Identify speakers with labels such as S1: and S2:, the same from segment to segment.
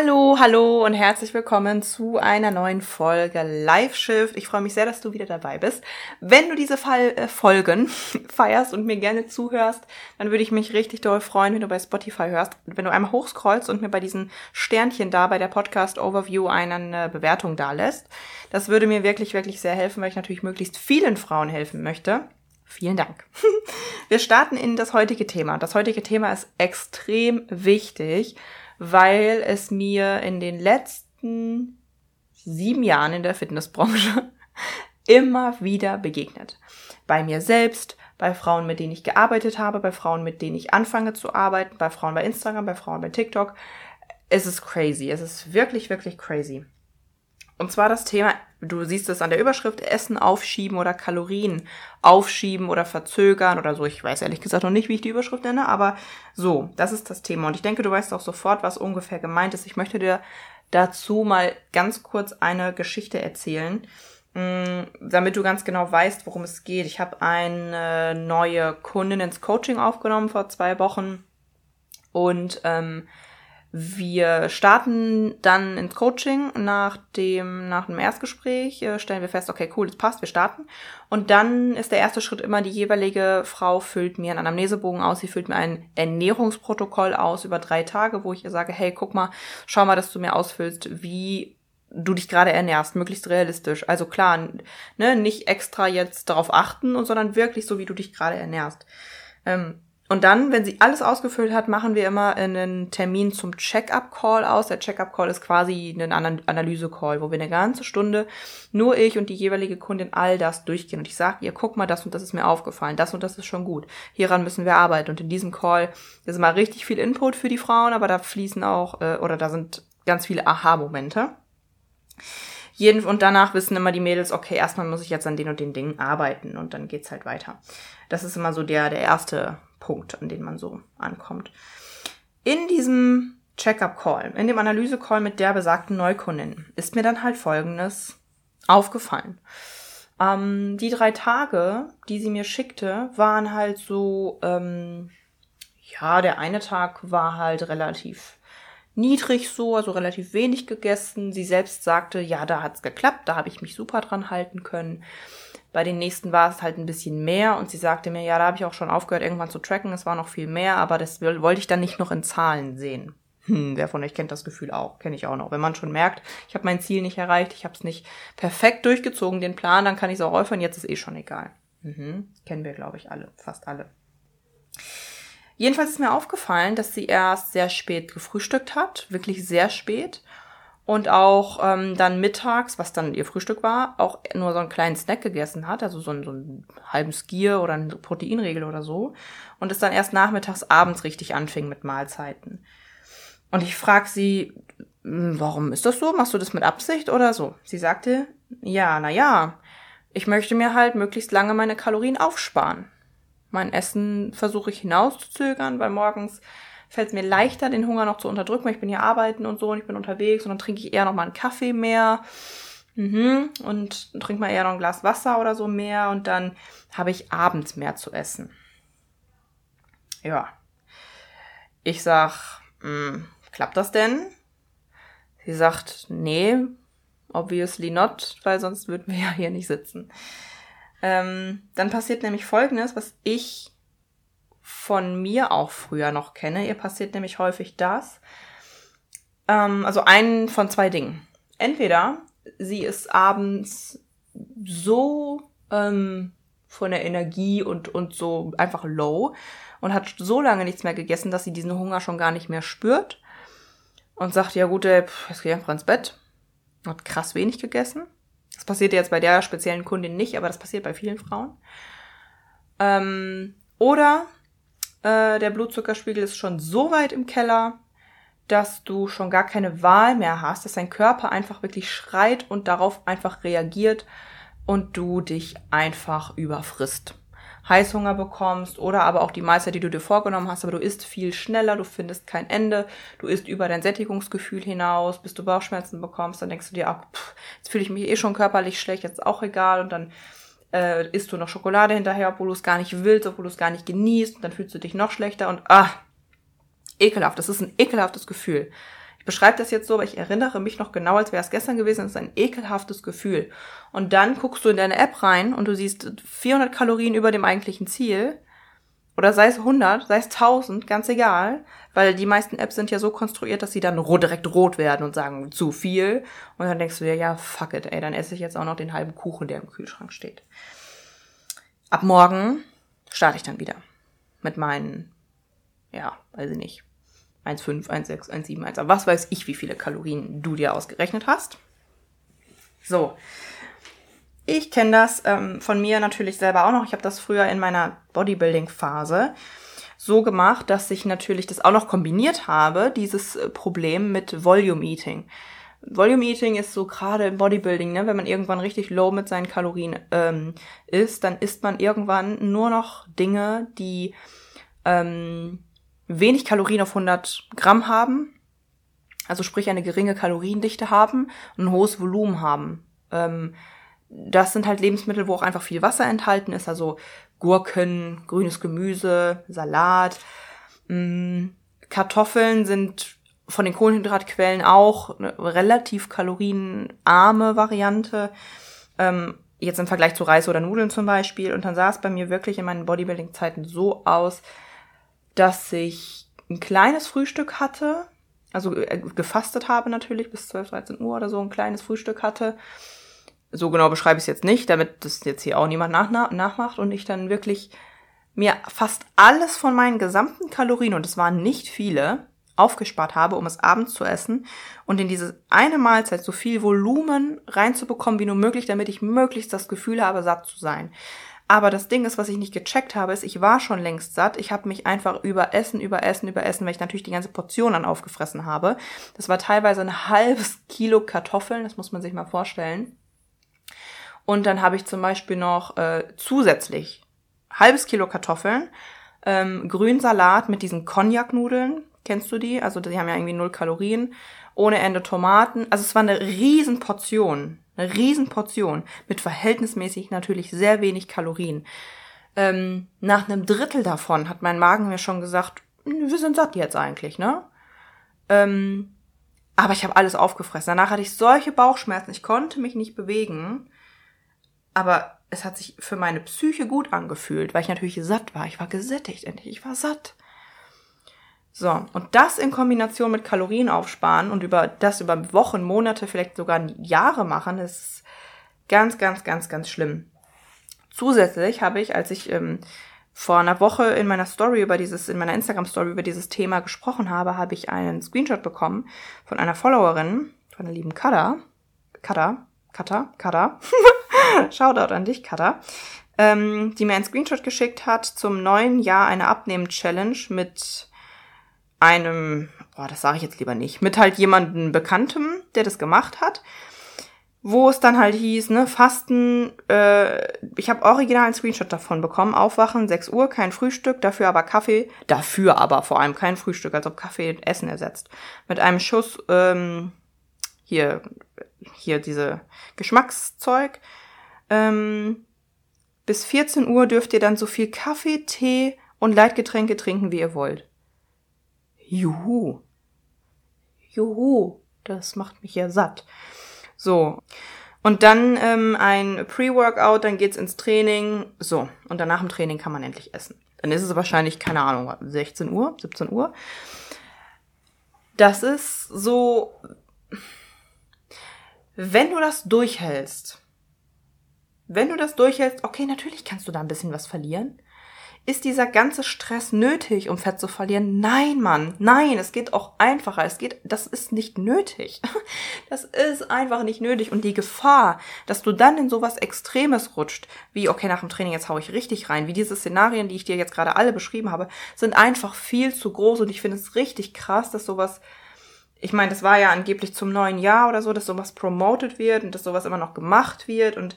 S1: Hallo, hallo und herzlich willkommen zu einer neuen Folge Live Shift. Ich freue mich sehr, dass du wieder dabei bist. Wenn du diese Fall, äh, Folgen feierst und mir gerne zuhörst, dann würde ich mich richtig doll freuen, wenn du bei Spotify hörst. Wenn du einmal hochscrollst und mir bei diesen Sternchen da bei der Podcast Overview eine Bewertung da lässt. Das würde mir wirklich, wirklich sehr helfen, weil ich natürlich möglichst vielen Frauen helfen möchte. Vielen Dank. Wir starten in das heutige Thema. Das heutige Thema ist extrem wichtig weil es mir in den letzten sieben Jahren in der Fitnessbranche immer wieder begegnet. Bei mir selbst, bei Frauen, mit denen ich gearbeitet habe, bei Frauen, mit denen ich anfange zu arbeiten, bei Frauen bei Instagram, bei Frauen bei TikTok. Es ist crazy. Es ist wirklich, wirklich crazy. Und zwar das Thema, du siehst es an der Überschrift, Essen aufschieben oder Kalorien aufschieben oder verzögern oder so. Ich weiß ehrlich gesagt noch nicht, wie ich die Überschrift nenne, aber so, das ist das Thema. Und ich denke, du weißt auch sofort, was ungefähr gemeint ist. Ich möchte dir dazu mal ganz kurz eine Geschichte erzählen, mm, damit du ganz genau weißt, worum es geht. Ich habe eine neue Kundin ins Coaching aufgenommen vor zwei Wochen und ähm, wir starten dann ins Coaching nach dem, nach dem Erstgespräch, äh, stellen wir fest, okay, cool, das passt, wir starten. Und dann ist der erste Schritt immer, die jeweilige Frau füllt mir einen Anamnesebogen aus, sie füllt mir ein Ernährungsprotokoll aus über drei Tage, wo ich ihr sage, hey, guck mal, schau mal, dass du mir ausfüllst, wie du dich gerade ernährst, möglichst realistisch. Also klar, ne, nicht extra jetzt darauf achten, sondern wirklich so, wie du dich gerade ernährst. Ähm, und dann, wenn sie alles ausgefüllt hat, machen wir immer einen Termin zum Check-up-Call aus. Der Check-up-Call ist quasi ein Analyse-Call, wo wir eine ganze Stunde nur ich und die jeweilige Kundin all das durchgehen. Und ich sage ihr, guck mal, das und das ist mir aufgefallen, das und das ist schon gut. Hieran müssen wir arbeiten. Und in diesem Call ist immer richtig viel Input für die Frauen, aber da fließen auch, äh, oder da sind ganz viele Aha-Momente. Jeden, und danach wissen immer die Mädels, okay, erstmal muss ich jetzt an den und den Dingen arbeiten und dann geht's halt weiter. Das ist immer so der, der erste Punkt, an den man so ankommt. In diesem Check-up-Call, in dem Analyse-Call mit der besagten Neukundin, ist mir dann halt Folgendes aufgefallen. Ähm, die drei Tage, die sie mir schickte, waren halt so, ähm, ja, der eine Tag war halt relativ niedrig so, also relativ wenig gegessen. Sie selbst sagte, ja, da hat's geklappt, da habe ich mich super dran halten können. Bei den nächsten war es halt ein bisschen mehr und sie sagte mir, ja, da habe ich auch schon aufgehört, irgendwann zu tracken. Es war noch viel mehr, aber das wollte ich dann nicht noch in Zahlen sehen. Hm, wer von euch kennt das Gefühl auch? Kenne ich auch noch. Wenn man schon merkt, ich habe mein Ziel nicht erreicht, ich habe es nicht perfekt durchgezogen, den Plan, dann kann ich es auch aufhören, jetzt ist eh schon egal. Mhm. Kennen wir, glaube ich, alle, fast alle. Jedenfalls ist mir aufgefallen, dass sie erst sehr spät gefrühstückt hat, wirklich sehr spät und auch ähm, dann mittags, was dann ihr Frühstück war, auch nur so einen kleinen Snack gegessen hat, also so einen, so einen halben Skier oder eine Proteinregel oder so. Und es dann erst nachmittags, abends richtig anfing mit Mahlzeiten. Und ich frag sie, hm, warum ist das so? Machst du das mit Absicht oder so? Sie sagte, ja, na ja, ich möchte mir halt möglichst lange meine Kalorien aufsparen. Mein Essen versuche ich hinauszuzögern, weil morgens fällt es mir leichter, den Hunger noch zu unterdrücken, weil ich bin hier arbeiten und so und ich bin unterwegs und dann trinke ich eher noch mal einen Kaffee mehr. Mhm. Und trinke mal eher noch ein Glas Wasser oder so mehr und dann habe ich abends mehr zu essen. Ja. Ich sag, mh, hm, klappt das denn? Sie sagt, nee, obviously not, weil sonst würden wir ja hier nicht sitzen. Ähm, dann passiert nämlich Folgendes, was ich von mir auch früher noch kenne. Ihr passiert nämlich häufig das. Ähm, also einen von zwei Dingen. Entweder sie ist abends so ähm, von der Energie und, und so einfach low und hat so lange nichts mehr gegessen, dass sie diesen Hunger schon gar nicht mehr spürt und sagt, ja gut, ey, jetzt gehe ich einfach ins Bett. Hat krass wenig gegessen. Das passiert jetzt bei der speziellen Kundin nicht, aber das passiert bei vielen Frauen. Ähm, oder äh, der Blutzuckerspiegel ist schon so weit im Keller, dass du schon gar keine Wahl mehr hast, dass dein Körper einfach wirklich schreit und darauf einfach reagiert und du dich einfach überfrisst. Heißhunger bekommst oder aber auch die Mahlzeit, die du dir vorgenommen hast, aber du isst viel schneller, du findest kein Ende, du isst über dein Sättigungsgefühl hinaus, bis du Bauchschmerzen bekommst, dann denkst du dir, ach, pff, jetzt fühle ich mich eh schon körperlich schlecht, jetzt ist auch egal und dann äh, isst du noch Schokolade hinterher, obwohl du es gar nicht willst, obwohl du es gar nicht genießt und dann fühlst du dich noch schlechter und ah, ekelhaft, das ist ein ekelhaftes Gefühl beschreibe das jetzt so, aber ich erinnere mich noch genau, als wäre es gestern gewesen. Das ist ein ekelhaftes Gefühl. Und dann guckst du in deine App rein und du siehst 400 Kalorien über dem eigentlichen Ziel. Oder sei es 100, sei es 1000, ganz egal. Weil die meisten Apps sind ja so konstruiert, dass sie dann direkt rot werden und sagen, zu viel. Und dann denkst du dir, ja, fuck it, ey, dann esse ich jetzt auch noch den halben Kuchen, der im Kühlschrank steht. Ab morgen starte ich dann wieder. Mit meinen, ja, weiß ich nicht, 1,5, 1,6, 1,7, 1, was weiß ich, wie viele Kalorien du dir ausgerechnet hast. So. Ich kenne das ähm, von mir natürlich selber auch noch. Ich habe das früher in meiner Bodybuilding-Phase so gemacht, dass ich natürlich das auch noch kombiniert habe, dieses äh, Problem mit Volume Eating. Volume Eating ist so gerade im Bodybuilding, ne, wenn man irgendwann richtig low mit seinen Kalorien ähm, ist, dann isst man irgendwann nur noch Dinge, die ähm, wenig Kalorien auf 100 Gramm haben, also sprich eine geringe Kaloriendichte haben und ein hohes Volumen haben. Ähm, das sind halt Lebensmittel, wo auch einfach viel Wasser enthalten ist, also Gurken, grünes Gemüse, Salat. Mh, Kartoffeln sind von den Kohlenhydratquellen auch eine relativ kalorienarme Variante. Ähm, jetzt im Vergleich zu Reis oder Nudeln zum Beispiel. Und dann sah es bei mir wirklich in meinen Bodybuilding-Zeiten so aus, dass ich ein kleines Frühstück hatte, also äh, gefastet habe natürlich bis 12, 13 Uhr oder so, ein kleines Frühstück hatte. So genau beschreibe ich es jetzt nicht, damit das jetzt hier auch niemand nach, nachmacht und ich dann wirklich mir fast alles von meinen gesamten Kalorien, und es waren nicht viele, aufgespart habe, um es abends zu essen und in diese eine Mahlzeit so viel Volumen reinzubekommen wie nur möglich, damit ich möglichst das Gefühl habe, satt zu sein. Aber das Ding ist, was ich nicht gecheckt habe, ist, ich war schon längst satt. Ich habe mich einfach überessen, überessen, überessen, weil ich natürlich die ganze Portion dann aufgefressen habe. Das war teilweise ein halbes Kilo Kartoffeln, das muss man sich mal vorstellen. Und dann habe ich zum Beispiel noch äh, zusätzlich halbes Kilo Kartoffeln, ähm, Grünsalat mit diesen Cognac-Nudeln. Kennst du die? Also die haben ja irgendwie null Kalorien. Ohne Ende Tomaten. Also es war eine riesen Portion. Eine Riesenportion mit verhältnismäßig natürlich sehr wenig Kalorien. Ähm, nach einem Drittel davon hat mein Magen mir schon gesagt, hm, wir sind satt jetzt eigentlich, ne? Ähm, aber ich habe alles aufgefressen. Danach hatte ich solche Bauchschmerzen, ich konnte mich nicht bewegen. Aber es hat sich für meine Psyche gut angefühlt, weil ich natürlich satt war. Ich war gesättigt endlich, ich war satt. So, und das in Kombination mit Kalorien aufsparen und über das über Wochen, Monate, vielleicht sogar Jahre machen, ist ganz, ganz, ganz, ganz schlimm. Zusätzlich habe ich, als ich ähm, vor einer Woche in meiner Story über dieses, in meiner Instagram-Story über dieses Thema gesprochen habe, habe ich einen Screenshot bekommen von einer Followerin, von der lieben Kada. Kada, Kata, Kada. Shoutout an dich, Kada. Ähm, die mir einen Screenshot geschickt hat zum neuen Jahr eine Abnehmen-Challenge mit einem, boah, das sage ich jetzt lieber nicht, mit halt jemandem Bekanntem, der das gemacht hat, wo es dann halt hieß, ne, Fasten, äh, ich habe original einen Screenshot davon bekommen, aufwachen, 6 Uhr, kein Frühstück, dafür aber Kaffee, dafür aber vor allem kein Frühstück, als ob Kaffee Essen ersetzt. Mit einem Schuss, ähm, hier, hier diese Geschmackszeug, ähm, bis 14 Uhr dürft ihr dann so viel Kaffee, Tee und Leitgetränke trinken, wie ihr wollt. Juhu. Juhu. Das macht mich ja satt. So. Und dann ähm, ein Pre-Workout, dann geht's ins Training. So. Und danach im Training kann man endlich essen. Dann ist es wahrscheinlich, keine Ahnung, 16 Uhr, 17 Uhr. Das ist so, wenn du das durchhältst, wenn du das durchhältst, okay, natürlich kannst du da ein bisschen was verlieren. Ist dieser ganze Stress nötig, um Fett zu verlieren? Nein, Mann. Nein, es geht auch einfacher. Es geht, das ist nicht nötig. Das ist einfach nicht nötig. Und die Gefahr, dass du dann in sowas Extremes rutscht, wie, okay, nach dem Training jetzt hau ich richtig rein, wie diese Szenarien, die ich dir jetzt gerade alle beschrieben habe, sind einfach viel zu groß. Und ich finde es richtig krass, dass sowas ich meine, das war ja angeblich zum neuen Jahr oder so, dass sowas promoted wird und dass sowas immer noch gemacht wird und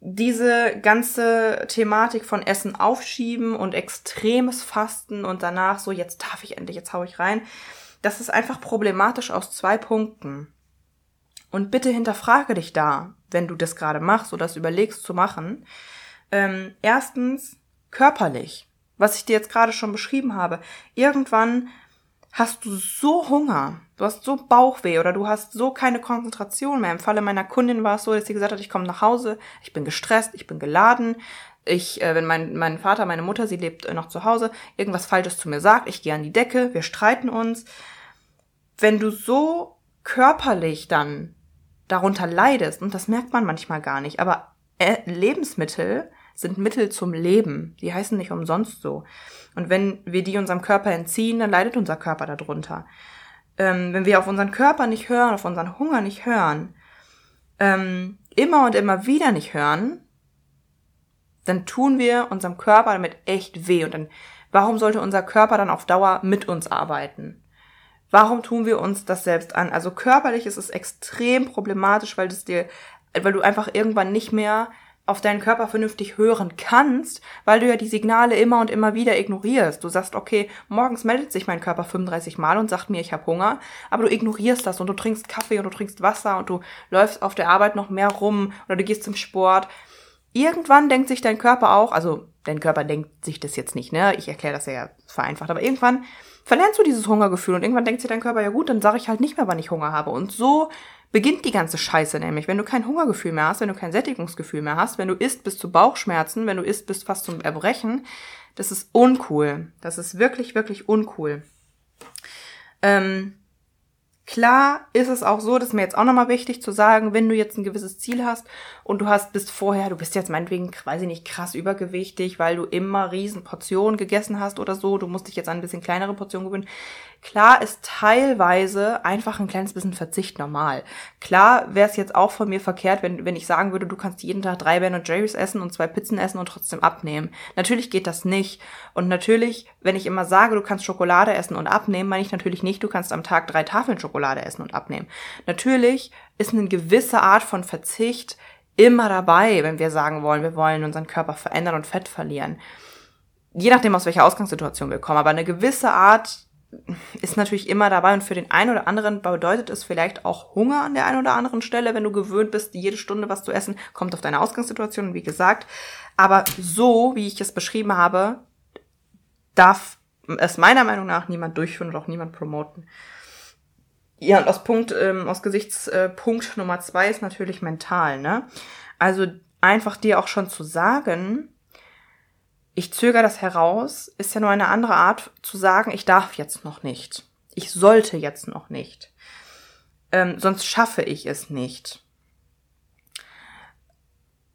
S1: diese ganze Thematik von Essen aufschieben und extremes Fasten und danach so, jetzt darf ich endlich, jetzt hau ich rein, das ist einfach problematisch aus zwei Punkten. Und bitte hinterfrage dich da, wenn du das gerade machst oder das überlegst zu machen. Ähm, erstens, körperlich, was ich dir jetzt gerade schon beschrieben habe. Irgendwann hast du so Hunger, du hast so Bauchweh oder du hast so keine Konzentration mehr. Im Falle meiner Kundin war es so, dass sie gesagt hat, ich komme nach Hause, ich bin gestresst, ich bin geladen. Ich, äh, wenn mein, mein Vater, meine Mutter, sie lebt äh, noch zu Hause, irgendwas Falsches zu mir sagt, ich gehe an die Decke, wir streiten uns. Wenn du so körperlich dann darunter leidest, und das merkt man manchmal gar nicht, aber äh, Lebensmittel sind Mittel zum Leben. Die heißen nicht umsonst so. Und wenn wir die unserem Körper entziehen, dann leidet unser Körper darunter. Ähm, wenn wir auf unseren Körper nicht hören, auf unseren Hunger nicht hören, ähm, immer und immer wieder nicht hören, dann tun wir unserem Körper damit echt weh. Und dann, warum sollte unser Körper dann auf Dauer mit uns arbeiten? Warum tun wir uns das selbst an? Also körperlich ist es extrem problematisch, weil das dir, weil du einfach irgendwann nicht mehr auf deinen Körper vernünftig hören kannst, weil du ja die Signale immer und immer wieder ignorierst. Du sagst, okay, morgens meldet sich mein Körper 35 Mal und sagt mir, ich habe Hunger, aber du ignorierst das und du trinkst Kaffee und du trinkst Wasser und du läufst auf der Arbeit noch mehr rum oder du gehst zum Sport. Irgendwann denkt sich dein Körper auch, also dein Körper denkt sich das jetzt nicht, ne? Ich erkläre das ja vereinfacht, aber irgendwann verlernst du dieses Hungergefühl und irgendwann denkt sich dein Körper, ja gut, dann sage ich halt nicht mehr, wann ich Hunger habe. Und so beginnt die ganze Scheiße nämlich. Wenn du kein Hungergefühl mehr hast, wenn du kein Sättigungsgefühl mehr hast, wenn du isst bis zu Bauchschmerzen, wenn du isst bis fast zum Erbrechen, das ist uncool. Das ist wirklich, wirklich uncool. Ähm, Klar ist es auch so, das ist mir jetzt auch nochmal wichtig zu sagen, wenn du jetzt ein gewisses Ziel hast und du hast bist vorher, du bist jetzt meinetwegen, weiß ich nicht, krass übergewichtig, weil du immer riesen Portionen gegessen hast oder so, du musst dich jetzt an ein bisschen kleinere Portionen gewöhnen. Klar ist teilweise einfach ein kleines bisschen Verzicht normal. Klar wäre es jetzt auch von mir verkehrt, wenn, wenn ich sagen würde, du kannst jeden Tag drei Ben und Jerry's essen und zwei Pizzen essen und trotzdem abnehmen. Natürlich geht das nicht. Und natürlich, wenn ich immer sage, du kannst Schokolade essen und abnehmen, meine ich natürlich nicht, du kannst am Tag drei Tafeln Schokolade essen und abnehmen. Natürlich ist eine gewisse Art von Verzicht immer dabei, wenn wir sagen wollen, wir wollen unseren Körper verändern und Fett verlieren. Je nachdem, aus welcher Ausgangssituation wir kommen. Aber eine gewisse Art ist natürlich immer dabei und für den einen oder anderen bedeutet es vielleicht auch Hunger an der einen oder anderen Stelle, wenn du gewöhnt bist, jede Stunde was zu essen, kommt auf deine Ausgangssituation, wie gesagt. Aber so, wie ich es beschrieben habe, darf es meiner Meinung nach niemand durchführen und auch niemand promoten. Ja, und aus Punkt, ähm, aus Gesichtspunkt Nummer zwei ist natürlich mental, ne? Also einfach dir auch schon zu sagen, ich zögere das heraus, ist ja nur eine andere Art zu sagen, ich darf jetzt noch nicht. Ich sollte jetzt noch nicht. Ähm, sonst schaffe ich es nicht.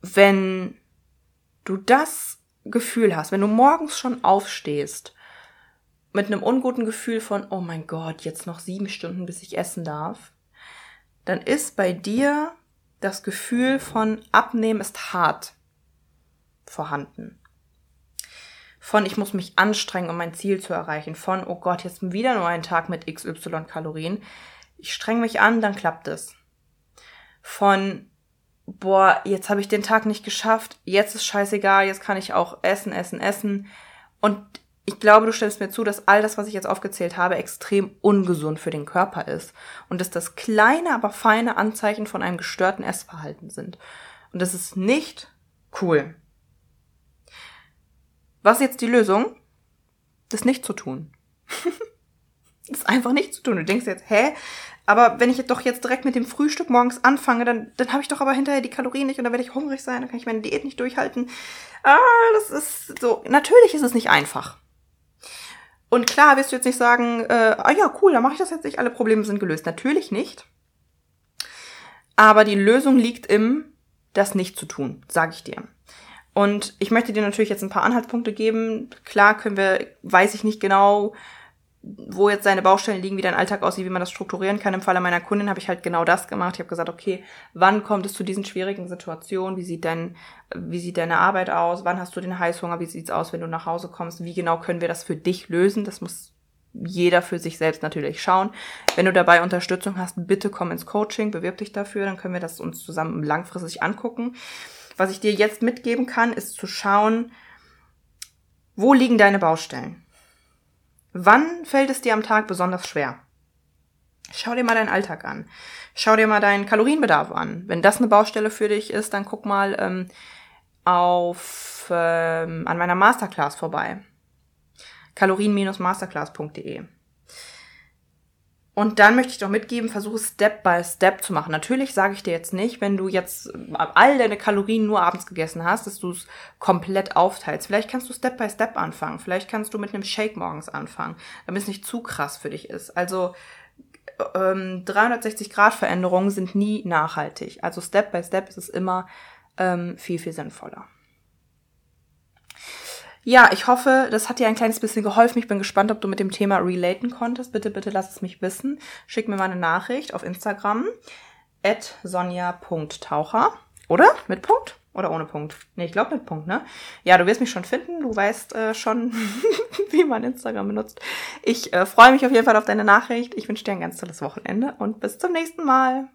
S1: Wenn du das Gefühl hast, wenn du morgens schon aufstehst, mit einem unguten Gefühl von, oh mein Gott, jetzt noch sieben Stunden, bis ich essen darf, dann ist bei dir das Gefühl von Abnehmen ist hart vorhanden von ich muss mich anstrengen, um mein Ziel zu erreichen, von oh Gott, jetzt wieder nur ein Tag mit XY Kalorien. Ich streng mich an, dann klappt es. Von boah, jetzt habe ich den Tag nicht geschafft, jetzt ist scheißegal, jetzt kann ich auch essen, essen, essen. Und ich glaube, du stellst mir zu, dass all das, was ich jetzt aufgezählt habe, extrem ungesund für den Körper ist. Und dass das kleine, aber feine Anzeichen von einem gestörten Essverhalten sind. Und das ist nicht cool. Was ist jetzt die Lösung? Das nicht zu tun. das einfach nicht zu tun. Du denkst jetzt, hä? Aber wenn ich doch jetzt direkt mit dem Frühstück morgens anfange, dann, dann habe ich doch aber hinterher die Kalorien nicht und dann werde ich hungrig sein, dann kann ich meine Diät nicht durchhalten. Ah, das ist so. Natürlich ist es nicht einfach. Und klar wirst du jetzt nicht sagen, äh, ah ja, cool, dann mache ich das jetzt nicht, alle Probleme sind gelöst. Natürlich nicht. Aber die Lösung liegt im, das nicht zu tun, sage ich dir. Und ich möchte dir natürlich jetzt ein paar Anhaltspunkte geben. Klar können wir, weiß ich nicht genau, wo jetzt seine Baustellen liegen, wie dein Alltag aussieht, wie man das strukturieren kann. Im Falle meiner Kundin habe ich halt genau das gemacht. Ich habe gesagt, okay, wann kommt es zu diesen schwierigen Situationen? Wie sieht dein, wie sieht deine Arbeit aus? Wann hast du den Heißhunger? Wie sieht's aus, wenn du nach Hause kommst? Wie genau können wir das für dich lösen? Das muss jeder für sich selbst natürlich schauen. Wenn du dabei Unterstützung hast, bitte komm ins Coaching, bewirb dich dafür, dann können wir das uns zusammen langfristig angucken. Was ich dir jetzt mitgeben kann, ist zu schauen, wo liegen deine Baustellen? Wann fällt es dir am Tag besonders schwer? Schau dir mal deinen Alltag an. Schau dir mal deinen Kalorienbedarf an. Wenn das eine Baustelle für dich ist, dann guck mal ähm, auf ähm, an meiner Masterclass vorbei. kalorien-masterclass.de und dann möchte ich doch mitgeben, versuche Step by Step zu machen. Natürlich sage ich dir jetzt nicht, wenn du jetzt all deine Kalorien nur abends gegessen hast, dass du es komplett aufteilst. Vielleicht kannst du Step by Step anfangen. Vielleicht kannst du mit einem Shake morgens anfangen, damit es nicht zu krass für dich ist. Also ähm, 360 Grad Veränderungen sind nie nachhaltig. Also Step by Step ist es immer ähm, viel, viel sinnvoller. Ja, ich hoffe, das hat dir ein kleines bisschen geholfen. Ich bin gespannt, ob du mit dem Thema relaten konntest. Bitte, bitte lass es mich wissen. Schick mir mal eine Nachricht auf Instagram at sonja.taucher. Oder? Mit Punkt? Oder ohne Punkt? Nee, ich glaube mit Punkt, ne? Ja, du wirst mich schon finden. Du weißt äh, schon, wie man Instagram benutzt. Ich äh, freue mich auf jeden Fall auf deine Nachricht. Ich wünsche dir ein ganz tolles Wochenende und bis zum nächsten Mal.